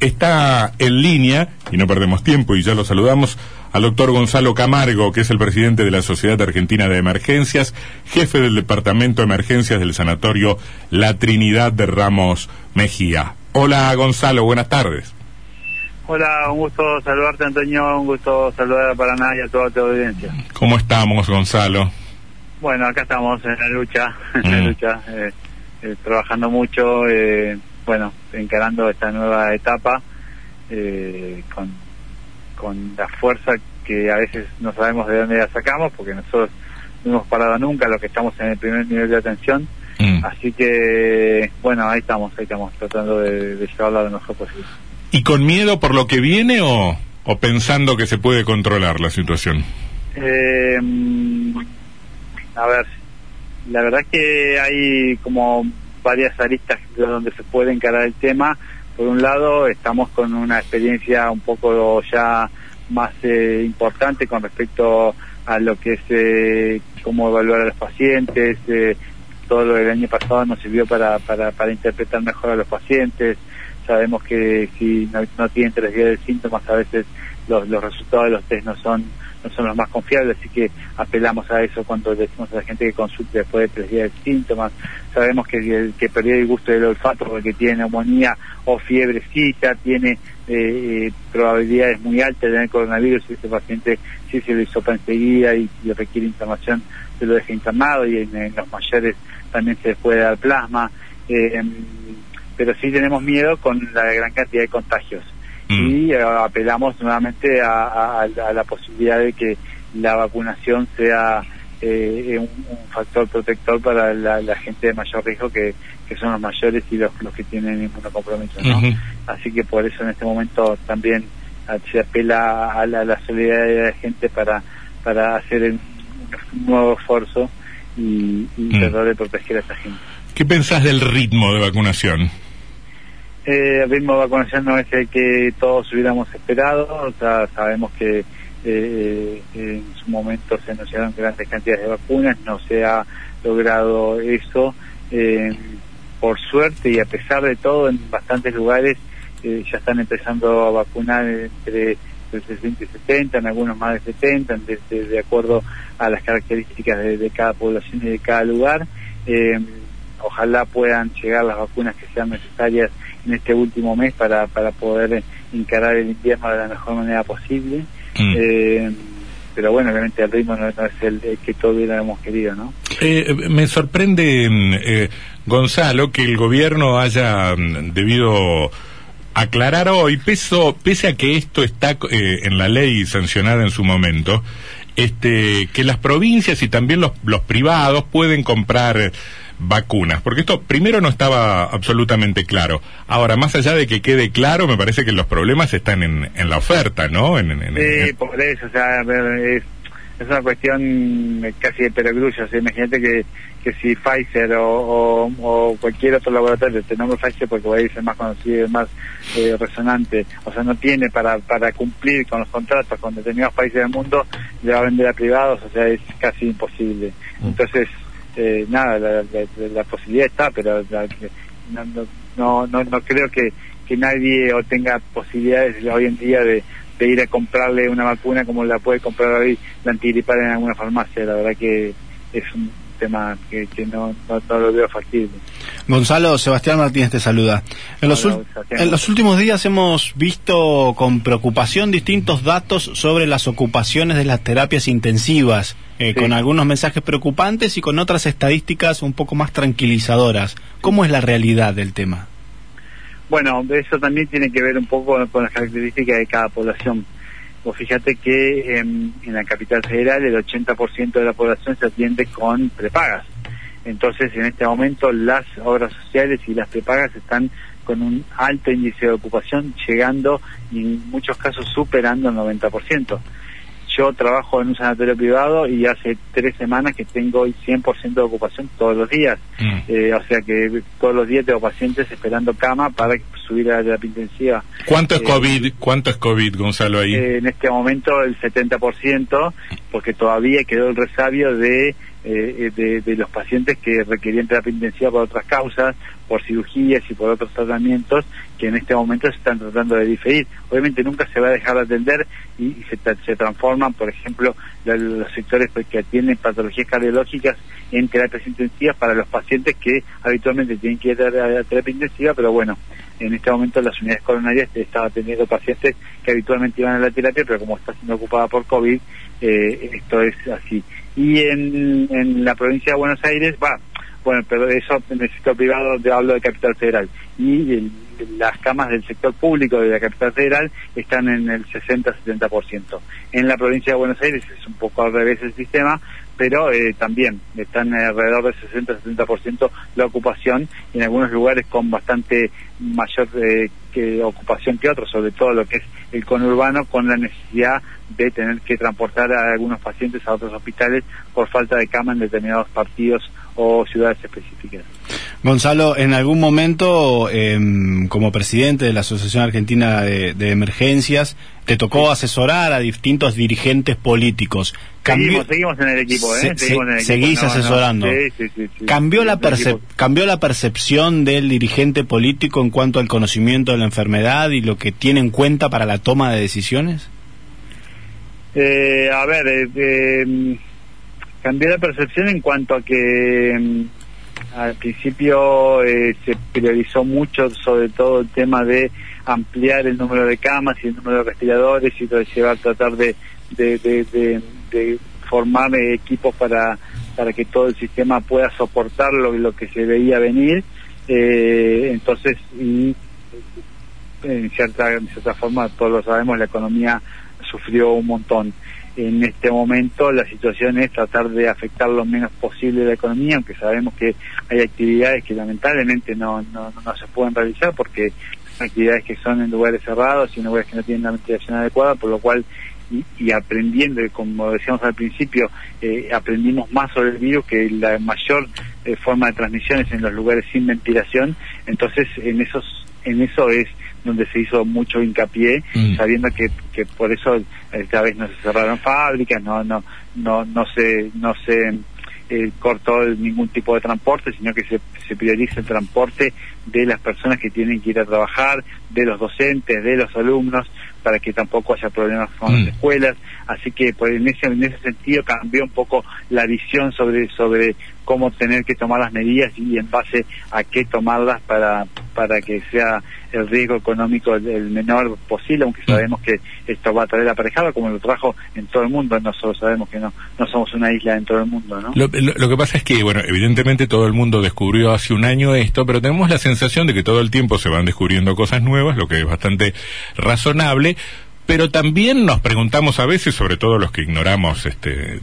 está en línea, y no perdemos tiempo, y ya lo saludamos, al doctor Gonzalo Camargo, que es el presidente de la Sociedad Argentina de Emergencias, jefe del Departamento de Emergencias del Sanatorio La Trinidad de Ramos Mejía. Hola Gonzalo, buenas tardes. Hola, un gusto saludarte Antonio, un gusto saludar a Paraná y a toda tu audiencia. ¿Cómo estamos Gonzalo? Bueno, acá estamos en la lucha, en la lucha, eh, eh, trabajando mucho, eh, bueno, encarando esta nueva etapa eh, con, con la fuerza que a veces no sabemos de dónde la sacamos, porque nosotros no hemos parado nunca, los que estamos en el primer nivel de atención. Mm. Así que, bueno, ahí estamos, ahí estamos, tratando de, de llevarla lo mejor posible. ¿Y con miedo por lo que viene o, o pensando que se puede controlar la situación? Eh, a ver, la verdad es que hay como varias aristas de donde se puede encarar el tema. Por un lado, estamos con una experiencia un poco ya más eh, importante con respecto a lo que es eh, cómo evaluar a los pacientes. eh, todo lo del año pasado nos sirvió para, para, para interpretar mejor a los pacientes. Sabemos que si no, no tienen tres días de síntomas, a veces los, los resultados de los test no son no son los más confiables, así que apelamos a eso cuando decimos a la gente que consulte después de tres días de síntomas. Sabemos que el que perdió el gusto del olfato porque tiene neumonía o fiebrecita, tiene eh, eh, probabilidades muy altas de tener coronavirus ese paciente si se lo hisopa enseguida y, requiere internación, se lo deja internado y en, los mayores también se les puede dar plasma. Eh, pero sí tenemos miedo con la gran cantidad de contagios Mm. y eh, apelamos nuevamente a, a- a la posibilidad de que la vacunación sea eh, un, un factor protector para la, la gente de mayor riesgo que, que son los mayores y los, los que tienen inmunocompromiso. ¿no? Así que por eso en este momento también se apela a la, a la solidaridad de la gente para, para hacer el- un nuevo esfuerzo y, y Mm. tratar de proteger a esa gente. ¿Qué pensás del ritmo de vacunación? Eh, el ritmo vacunación no es el que todos hubiéramos esperado, o sabemos que eh, en su momento se anunciaron grandes cantidades de vacunas, no se ha logrado eso. Eh, por suerte y a pesar de todo, en bastantes lugares eh, ya están empezando a vacunar entre el 60 y 70, en algunos más de 70, de, de- acuerdo a las características de cada población y de cada lugar. Eh, ojalá puedan llegar las vacunas que sean necesarias en este último mes para, para poder encarar el invierno de la mejor manera posible. Mm. Eh, pero bueno, obviamente el ritmo no, no es el, el que todos hubiéramos querido, ¿no? Eh, me sorprende, eh, Gonzalo, que el gobierno haya mm, debido aclarar hoy, peso, pese a que esto está eh, en la ley sancionada en su momento, este, que las provincias y también los, los privados pueden comprar eh, vacunas, porque esto primero no estaba absolutamente claro. Ahora, más allá de que quede claro, me parece que los problemas están en, en la oferta, ¿no? En, en- Sí, por eso, o sea, es, es una cuestión eh, casi de perogrullo. O sea, imagínate que, que si Pfizer o, o, o cualquier otro laboratorio, te nombro Pfizer porque va a ser más conocido y más eh, resonante, o sea, no tiene para, para cumplir con los contratos con determinados países del mundo, le va a vender a privados, o sea, es casi imposible. Entonces, eh, nada, la, la- la posibilidad está, pero la- no, no, no, no, creo que, que nadie o tenga posibilidades hoy en día de, de ir a comprarle una vacuna como la puede comprar hoy la antigripal en alguna farmacia. La verdad que es un tema que, que no, no, no lo veo factible. Gonzalo, Sebastián Martínez te saluda. En los, Hola, en los últimos días hemos visto con preocupación distintos datos sobre las ocupaciones de las terapias intensivas, eh, Sí. con algunos mensajes preocupantes y con otras estadísticas un poco más tranquilizadoras. ¿Cómo es la realidad del tema? Bueno, eso también tiene que ver un poco con las características de cada población. Vos fíjate que en, en la capital federal el 80% de la población se atiende con prepagas. Entonces, en este momento, las obras sociales y las prepagas están con un alto índice de ocupación, llegando y en muchos casos superando el 90%. Yo trabajo en un sanatorio privado y hace tres semanas que tengo el 100% de ocupación todos los días. Mm. Eh, o sea que todos los días tengo pacientes esperando cama para subir a la terapia intensiva. ¿Cuánto es Eh, COVID? ¿Cuánto es COVID, Gonzalo, ahí? Eh, en este momento el 70%, porque todavía quedó el resabio de, eh, de, de los pacientes que requerían terapia intensiva por otras causas, por cirugías y por otros tratamientos que en este momento se están tratando de diferir. Obviamente nunca se va a dejar de atender y, se, se, transforman, por ejemplo, los, sectores que tienen patologías cardiológicas en terapias intensivas para los pacientes que habitualmente tienen que ir a, terapia intensiva, pero bueno, en este momento las unidades coronarias estaban teniendo pacientes que habitualmente iban a la terapia, pero como está siendo ocupada por COVID, eh, esto es así. Y en, en la provincia de Buenos Aires, va, bueno, pero eso en el sector privado donde hablo de Capital Federal. Y las camas del sector público de la Capital Federal están en el 60-70%. En la provincia de Buenos Aires es un poco al revés el sistema, pero eh, también están alrededor del 60-70% la ocupación y en algunos lugares con bastante mayor eh, que ocupación que otros, sobre todo lo que es el conurbano, con la necesidad de tener que transportar a algunos pacientes a otros hospitales por falta de cama en determinados partidos o ciudades específicas. Gonzalo, en algún momento, em, como presidente de la Asociación Argentina de, Emergencias, te tocó asesorar a distintos dirigentes políticos. seguimos, seguimos en el equipo, ¿eh? seguís asesorando. ¿Cambió, la ¿Cambió la percepción del dirigente político en cuanto al conocimiento de la enfermedad y lo que tiene en cuenta para la toma de decisiones? Eh, a ver, eh, em, cambió la percepción en cuanto a que em, al principio eh, se priorizó mucho sobre todo el tema de ampliar el número de camas y el número de respiradores y llevar tratar de, de, formar equipos para para que todo el sistema pueda soportar lo, que se veía venir. Eh, entonces y en cierta en cierta forma todos lo sabemos la economía sufrió un montón en este momento la situación es tratar de afectar lo menos posible la economía, aunque sabemos que hay actividades que lamentablemente no, no, se pueden realizar porque son actividades que son en lugares cerrados y en lugares que no tienen la ventilación adecuada, por lo cual y, aprendiendo, como decíamos al principio, eh, aprendimos más sobre el virus que la mayor eh, forma de transmisión es en los lugares sin ventilación, entonces en esos en eso es donde se hizo mucho hincapié, mm. sabiendo que, que por eso esta vez no se cerraron fábricas, no no no no se no se eh, cortó ningún tipo de transporte, sino que se, se prioriza el transporte de las personas que tienen que ir a trabajar, de los docentes, de los alumnos, para que tampoco haya problemas con las mm. escuelas. Así que pues, en, ese, en ese sentido cambió un poco la visión sobre, sobre cómo tener que tomar las medidas y en base a qué tomarlas para, para que sea el riesgo económico el, menor posible, aunque mm. sabemos que esto va a traer aparejado como lo trajo en todo el mundo, no solo sabemos que no, no somos una isla en todo el mundo, ¿no? Lo, lo, que pasa es que, bueno, evidentemente todo el mundo descubrió hace un año esto, pero tenemos la sensación de que todo el tiempo se van descubriendo cosas nuevas, lo que es bastante razonable, pero también nos preguntamos a veces, sobre todo los que ignoramos este,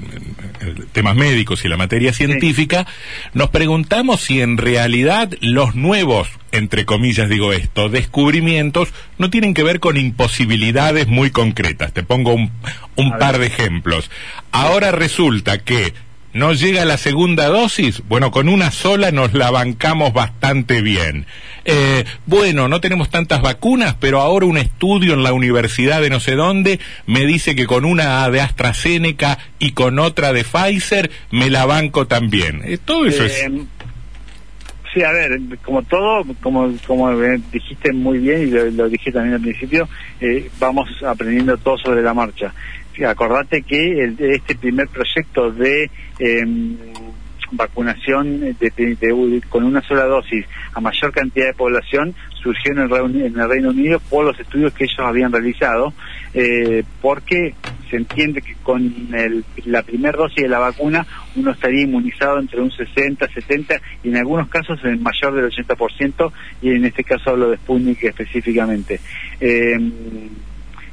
temas médicos y la materia científica, nos preguntamos si en realidad los nuevos, entre comillas digo esto, descubrimientos no tienen que ver con imposibilidades muy concretas. Te pongo un, un par de ejemplos. Ahora resulta que no llega la segunda dosis, bueno, con una sola nos la bancamos bastante bien. Eh, bueno, no tenemos tantas vacunas, pero ahora un estudio en la universidad de no sé dónde me dice que con una de AstraZeneca y con otra de Pfizer me la banco también. Eh, todo eso es... Eh, sí, a ver, como todo, como, como dijiste muy bien y lo, lo dije también al principio, vamos aprendiendo todo sobre la marcha acordate que este primer proyecto de em, vacunación de, con una sola dosis a mayor cantidad de población surgió en el, Reino Unido por los estudios que ellos habían realizado, eh, porque se entiende que con la primera dosis de la vacuna uno estaría inmunizado entre un 60, 70 y en algunos casos en mayor del 80% y en este caso hablo de Sputnik específicamente. Eh,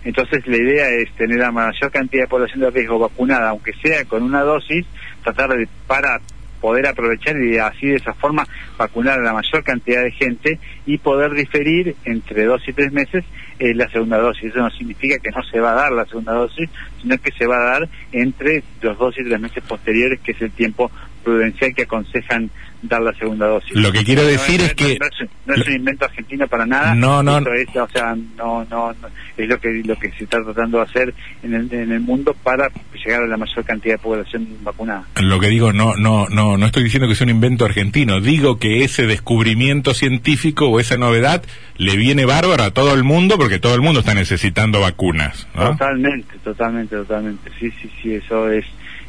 entonces la idea es tener la mayor cantidad de población de riesgo vacunada, aunque sea con una dosis, tratar de para poder aprovechar y así de esa forma vacunar a la mayor cantidad de gente y poder diferir entre dos y tres meses eh, la segunda dosis. Eso no significa que no se va a dar la segunda dosis, sino que se va a dar entre los dos y tres meses posteriores, que es el tiempo prudencial que aconsejan dar la segunda dosis. Lo que quiero decir es que no es, un invento argentino para nada. No, no, es, o sea, no, no, es lo que lo que se está tratando de hacer en el, en el mundo para llegar a la mayor cantidad de población vacunada. Lo que digo no, no, no, no estoy diciendo que sea un invento argentino. Digo que ese descubrimiento científico o esa novedad le viene bárbaro a todo el mundo porque todo el mundo está necesitando vacunas. Totalmente, totalmente, totalmente. Sí, sí, sí, eso es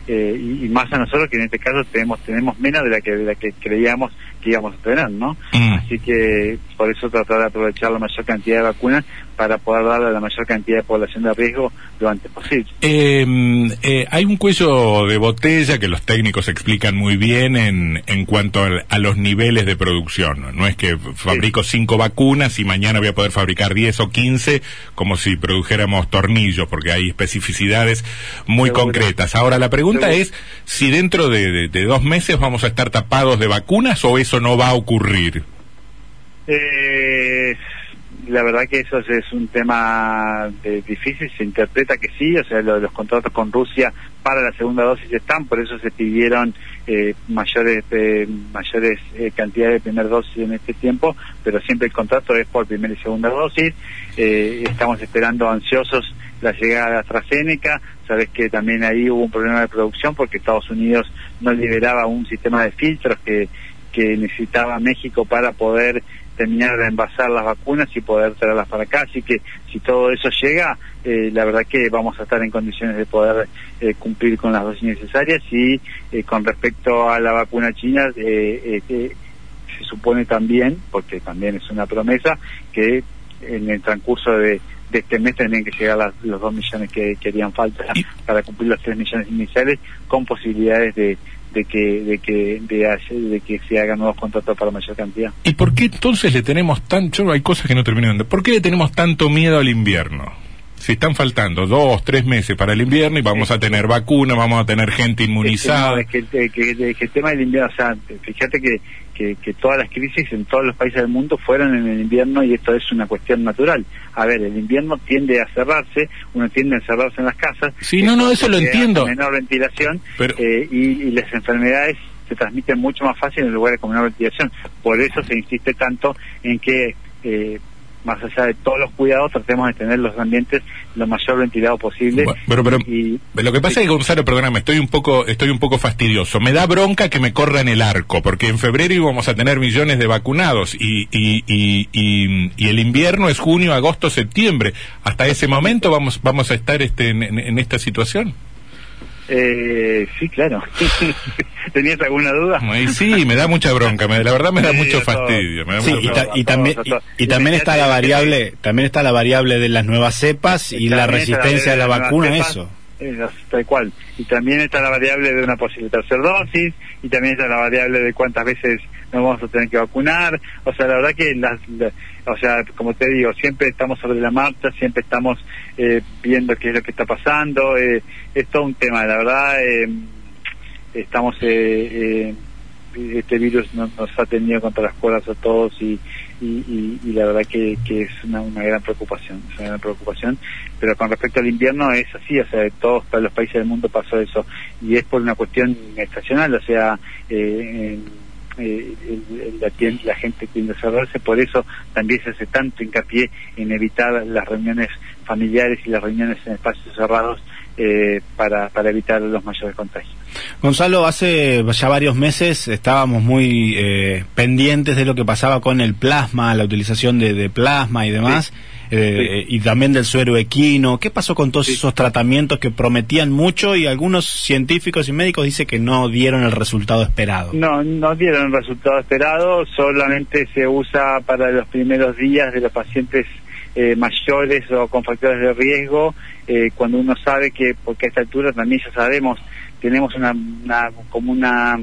eh, y, más a nosotros que en este caso tenemos tenemos menos de la que de la que creíamos que íbamos a tener, ¿no? Mm. Así que por eso tratar de aprovechar la mayor cantidad de vacunas para poder darle a la mayor cantidad de población de riesgo lo antes posible. Em, eh, hay un cuello de botella que los técnicos explican muy bien en, en cuanto a, los niveles de producción. No es que fabrico cinco vacunas y mañana voy a poder fabricar diez o quince como si produjéramos tornillos, porque hay especificidades muy concretas. Ahora, la pregunta es si dentro de dos meses vamos a estar tapados de vacunas o eso no va a ocurrir. Eh, la verdad que eso es un tema difícil, se interpreta que sí, o sea, los contratos con Rusia para la segunda dosis están, por eso se pidieron eh, mayores eh, mayores eh, cantidades de primera dosis en este tiempo, pero siempre el contrato es por primera y segunda dosis. estamos esperando ansiosos la llegada de AstraZeneca, sabes que también ahí hubo un problema de producción porque Estados Unidos no liberaba un sistema de filtros que, que necesitaba México para poder terminar de envasar las vacunas y poder traerlas para acá. Así que si todo eso llega, eh, la verdad que vamos a estar en condiciones de poder eh, cumplir con las dosis necesarias y eh, con respecto a la vacuna china, se supone también, porque también es una promesa, que en el transcurso de, este mes tendrían que llegar los dos millones que, querían falta para cumplir los tres millones iniciales con posibilidades de de que de que de, que se hagan nuevos contratos para mayor cantidad. ¿Y por qué entonces le tenemos tanto, hay cosas que no terminan, ¿por qué le tenemos tanto miedo al invierno? Si están faltando dos, tres meses para el invierno y vamos a tener vacuna, vamos a tener gente inmunizada. Es que, el tema del invierno, o sea, fíjate que que, todas las crisis en todos los países del mundo fueron en el invierno y esto es una cuestión natural. A ver, el invierno tiende a cerrarse, uno tiende a encerrarse en las casas. Sí, no, no, eso lo entiendo. Menor ventilación eh, y, las enfermedades se transmiten mucho más fácil en lugares con menor ventilación. Por eso se insiste tanto en que eh, más allá de todos los cuidados, tratemos de tener los ambientes lo mayor ventilado posible. pero, pero lo que pasa es que Gonzalo, perdóname, estoy un poco, estoy un poco fastidioso. Me da bronca que me corra en el arco, porque en febrero íbamos a tener millones de vacunados y, y, y, y, el invierno es junio, agosto, septiembre. Hasta ese momento vamos, vamos a estar este, en esta situación. Eh, sí, claro. ¿Tenías alguna duda? Sí, me da mucha bronca, la verdad me da mucho fastidio. y, también, y, también está la variable, también está la variable de las nuevas cepas y, la resistencia a la, vacuna, eso. tal cual. Y también está la variable de una posible tercera dosis, y también está la variable de cuántas veces nos vamos a tener que vacunar. O sea, la verdad que las o sea, como te digo, siempre estamos sobre la marcha, siempre estamos eh, viendo qué es lo que está pasando, eh, es todo un tema, la verdad, eh, estamos, eh, este virus nos, ha tenido contra las cuerdas a todos y, y, la verdad que, es una, gran preocupación, es una gran preocupación, pero con respecto al invierno es así, o sea, de todos los países del mundo pasó eso, y es por una cuestión estacional, o sea, eh, eh, la, la, gente tiende a cerrarse, por eso también se hace tanto hincapié en evitar las reuniones familiares y las reuniones en espacios cerrados eh, para, para evitar los mayores contagios. Gonzalo, hace ya varios meses estábamos muy eh, pendientes de lo que pasaba con el plasma, la utilización de, plasma y demás. Eh, y también del suero equino. ¿Qué pasó con todos esos tratamientos que prometían mucho y algunos científicos y médicos dicen que no dieron el resultado esperado? No, no dieron el resultado esperado, solamente se usa para los primeros días de los pacientes eh, mayores o con factores de riesgo, eh, cuando uno sabe que, porque a esta altura también ya sabemos, tenemos una, una como una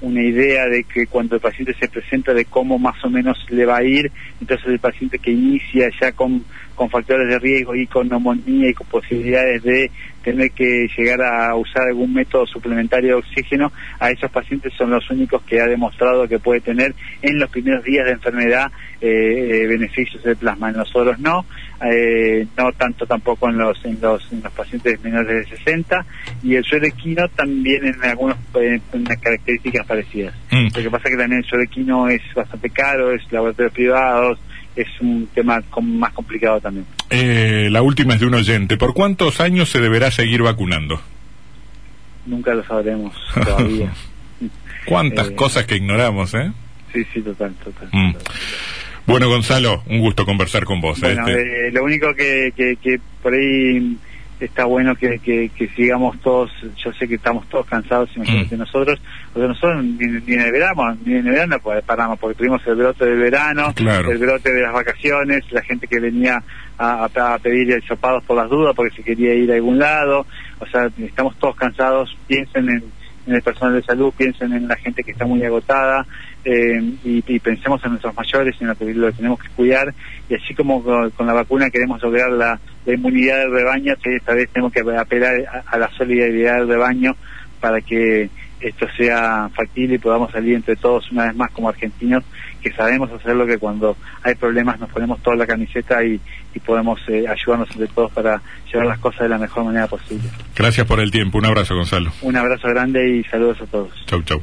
una idea de que cuando el paciente se presenta de cómo más o menos le va a ir, entonces el paciente que inicia ya con, con factores de riesgo y con neumonía y con posibilidades de tener que llegar a usar algún método suplementario de oxígeno, a esos pacientes son los únicos que ha demostrado que puede tener en los primeros días de enfermedad eh, beneficios del plasma. En nosotros no, eh, no tanto tampoco en los, en los, en los pacientes menores de 60 y el suero equino también en algunas características parecidas. Mm. Lo que pasa es que también el suero equino es bastante caro, es laboratorios privados, es un tema más complicado también. Eh, la última es de un oyente. ¿Por cuántos años se deberá seguir vacunando? Nunca lo sabremos todavía. ¿Cuántas eh, cosas que ignoramos, eh? Sí, sí, total, total. Mm. Bueno, Gonzalo, un gusto conversar con vos. Bueno, este. eh, lo único que, que, que por ahí está bueno que, que, sigamos todos, yo sé que estamos todos cansados, imagínate mm. nosotros, porque nosotros ni, ni en el verano, ni en el verano paramos, porque tuvimos el brote del verano, el brote de las vacaciones, la gente que venía a, a pedir sopados por las dudas porque se quería ir a algún lado, o sea, estamos todos cansados, piensen en, en el personal de salud, piensen en la gente que está muy agotada, eh, y, pensemos en nuestros mayores y en lo que, lo tenemos que cuidar y así como con, la vacuna queremos lograr la, inmunidad del rebaño, esta vez tenemos que apelar a, la solidaridad del rebaño para que esto sea factible y podamos salir entre todos una vez más como argentinos que sabemos hacerlo que cuando hay problemas nos ponemos toda la camiseta y, podemos eh, ayudarnos entre todos para llevar las cosas de la mejor manera posible. Gracias por el tiempo, un abrazo Gonzalo. Un abrazo grande y saludos a todos. Chau, chau.